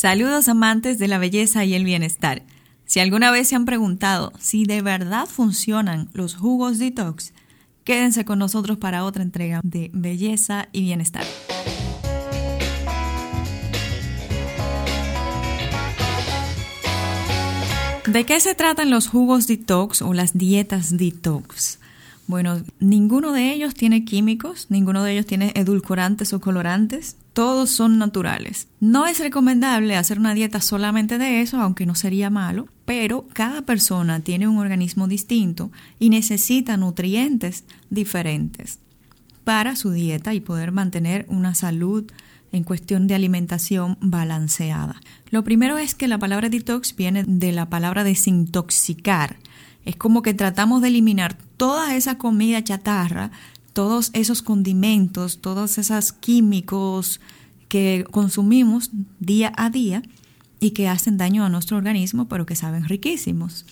Saludos amantes de la belleza y el bienestar. Si alguna vez se han preguntado si de verdad funcionan los jugos detox, quédense con nosotros para otra entrega de belleza y bienestar. ¿De qué se tratan los jugos detox o las dietas detox? Bueno, ninguno de ellos tiene químicos, ninguno de ellos tiene edulcorantes o colorantes, todos son naturales. No es recomendable hacer una dieta solamente de eso, aunque no sería malo, pero cada persona tiene un organismo distinto y necesita nutrientes diferentes para su dieta y poder mantener una salud en cuestión de alimentación balanceada. Lo primero es que la palabra detox viene de la palabra desintoxicar, es como que tratamos de eliminar toda esa comida chatarra, todos esos condimentos, todos esos químicos que consumimos día a día y que hacen daño a nuestro organismo, pero que saben riquísimos.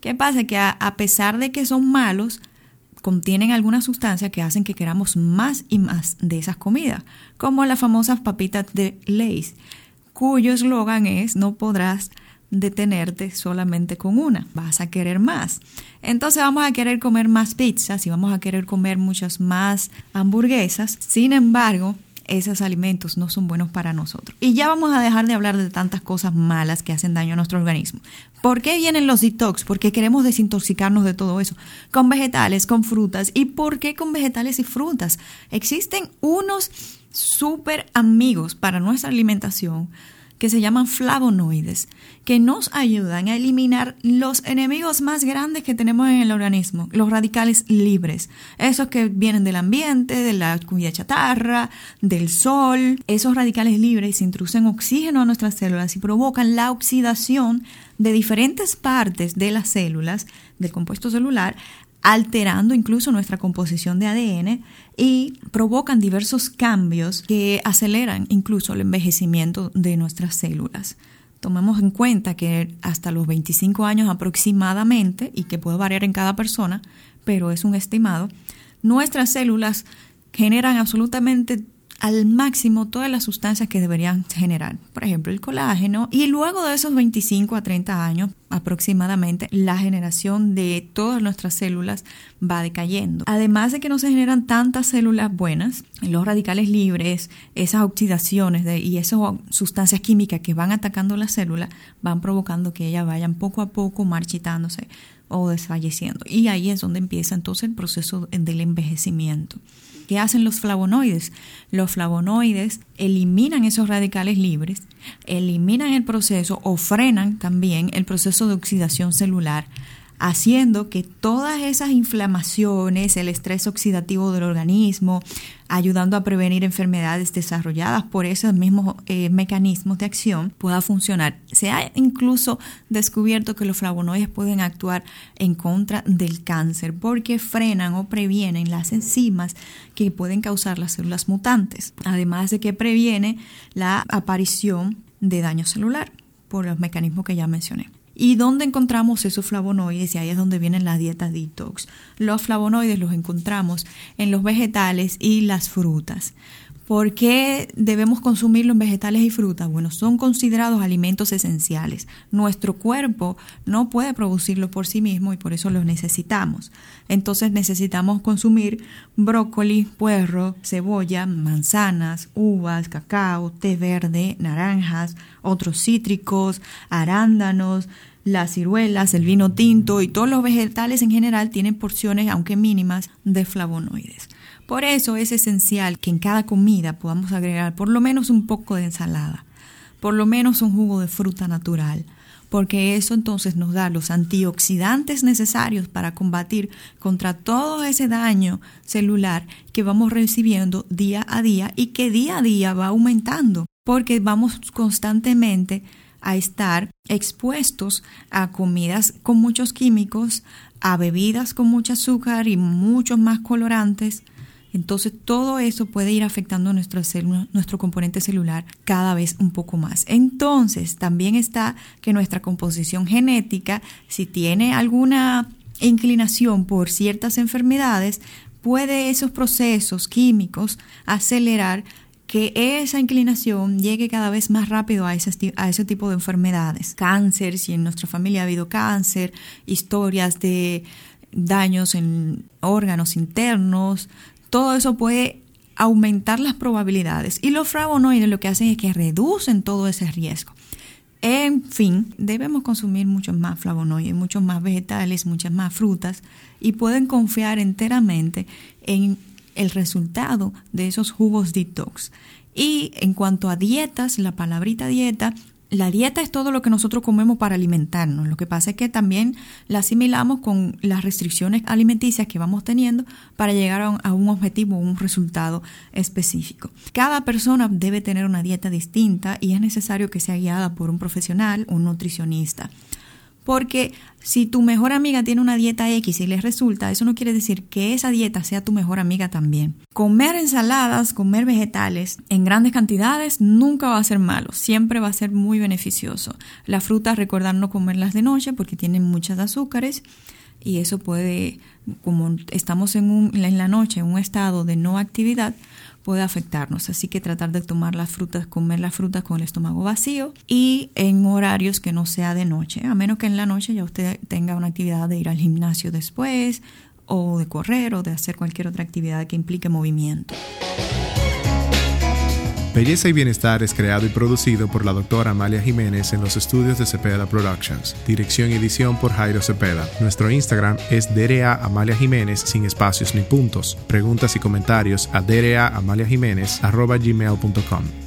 ¿Qué pasa? Que a, pesar de que son malos, contienen algunas sustancias que hacen que queramos más y más de esas comidas, como las famosas papitas de Lay's, cuyo eslogan es no podrás detenerte solamente con una, vas a querer más. Entonces vamos a querer comer más pizzas y vamos a querer comer muchas más hamburguesas. Sin embargo, esos alimentos no son buenos para nosotros. Y ya vamos a dejar de hablar de tantas cosas malas que hacen daño a nuestro organismo. ¿Por qué vienen los detox? Porque queremos desintoxicarnos de todo eso. Con vegetales, con frutas. ¿Y por qué con vegetales y frutas? Existen unos súper amigos para nuestra alimentación que se llaman flavonoides, que nos ayudan a eliminar los enemigos más grandes que tenemos en el organismo, los radicales libres, esos que vienen del ambiente, de la comida chatarra, del sol. Esos radicales libres introducen oxígeno a nuestras células y provocan la oxidación de diferentes partes de las células, del compuesto celular, alterando incluso nuestra composición de ADN y provocan diversos cambios que aceleran incluso el envejecimiento de nuestras células. Tomemos en cuenta que hasta los 25 años aproximadamente, y que puede variar en cada persona, pero es un estimado, nuestras células generan absolutamente al máximo todas las sustancias que deberían generar, por ejemplo el colágeno, y luego de esos 25 a 30 años aproximadamente, la generación de todas nuestras células va decayendo. Además de que no se generan tantas células buenas, los radicales libres, esas oxidaciones y esas sustancias químicas que van atacando la célula van provocando que ellas vayan poco a poco marchitándose o desfalleciendo. Y ahí es donde empieza entonces el proceso del envejecimiento. ¿Qué hacen los flavonoides? Los flavonoides eliminan esos radicales libres, eliminan el proceso o frenan también el proceso de oxidación celular haciendo que todas esas inflamaciones, el estrés oxidativo del organismo, ayudando a prevenir enfermedades desarrolladas por esos mismos eh, mecanismos de acción, pueda funcionar. Se ha incluso descubierto que los flavonoides pueden actuar en contra del cáncer porque frenan o previenen las enzimas que pueden causar las células mutantes, además de que previene la aparición de daño celular por los mecanismos que ya mencioné. ¿Y dónde encontramos esos flavonoides? Y ahí es donde vienen las dietas detox. Los flavonoides los encontramos en los vegetales y las frutas. ¿Por qué debemos consumir los vegetales y frutas? Bueno, son considerados alimentos esenciales. Nuestro cuerpo no puede producirlo por sí mismo y por eso los necesitamos. Entonces necesitamos consumir brócoli, puerro, cebolla, manzanas, uvas, cacao, té verde, naranjas, otros cítricos, arándanos, las ciruelas, el vino tinto y todos los vegetales en general tienen porciones, aunque mínimas, de flavonoides. Por eso es esencial que en cada comida podamos agregar por lo menos un poco de ensalada, por lo menos un jugo de fruta natural, porque eso entonces nos da los antioxidantes necesarios para combatir contra todo ese daño celular que vamos recibiendo día a día y que día a día va aumentando, porque vamos constantemente a estar expuestos a comidas con muchos químicos, a bebidas con mucho azúcar y muchos más colorantes, entonces todo eso puede ir afectando nuestro, nuestro componente celular cada vez un poco más. Entonces también está que nuestra composición genética, si tiene alguna inclinación por ciertas enfermedades, puede esos procesos químicos acelerar que esa inclinación llegue cada vez más rápido a a ese tipo de enfermedades. Cáncer, si en nuestra familia ha habido cáncer, historias de daños en órganos internos, todo eso puede aumentar las probabilidades. Y los flavonoides lo que hacen es que reducen todo ese riesgo. En fin, debemos consumir muchos más flavonoides, muchos más vegetales, muchas más frutas y pueden confiar enteramente en el resultado de esos jugos detox. Y en cuanto a dietas, la palabrita dieta la dieta es todo lo que nosotros comemos para alimentarnos. Lo que pasa es que también la asimilamos con las restricciones alimenticias que vamos teniendo para llegar a un, a un objetivo, un resultado específico. Cada persona debe tener una dieta distinta y es necesario que sea guiada por un profesional, un nutricionista. Porque si tu mejor amiga tiene una dieta X y les resulta, eso no quiere decir que esa dieta sea tu mejor amiga también. Comer ensaladas, comer vegetales en grandes cantidades nunca va a ser malo, siempre va a ser muy beneficioso. Las frutas, recordar no comerlas de noche porque tienen muchas azúcares y eso puede, como estamos en, un, en la noche en un estado de no actividad, puede afectarnos. Así que tratar de tomar las frutas, comer las frutas con el estómago vacío y en horarios que no sea de noche, a menos que en la noche ya usted tenga una actividad de ir al gimnasio después o de correr o de hacer cualquier otra actividad que implique movimiento. Belleza y Bienestar es creado y producido por la doctora Amalia Jiménez en los estudios de Cepeda Productions. Dirección y edición por Jairo Cepeda. Nuestro Instagram es DRA Amalia Jiménez sin espacios ni puntos. Preguntas y comentarios a gmail.com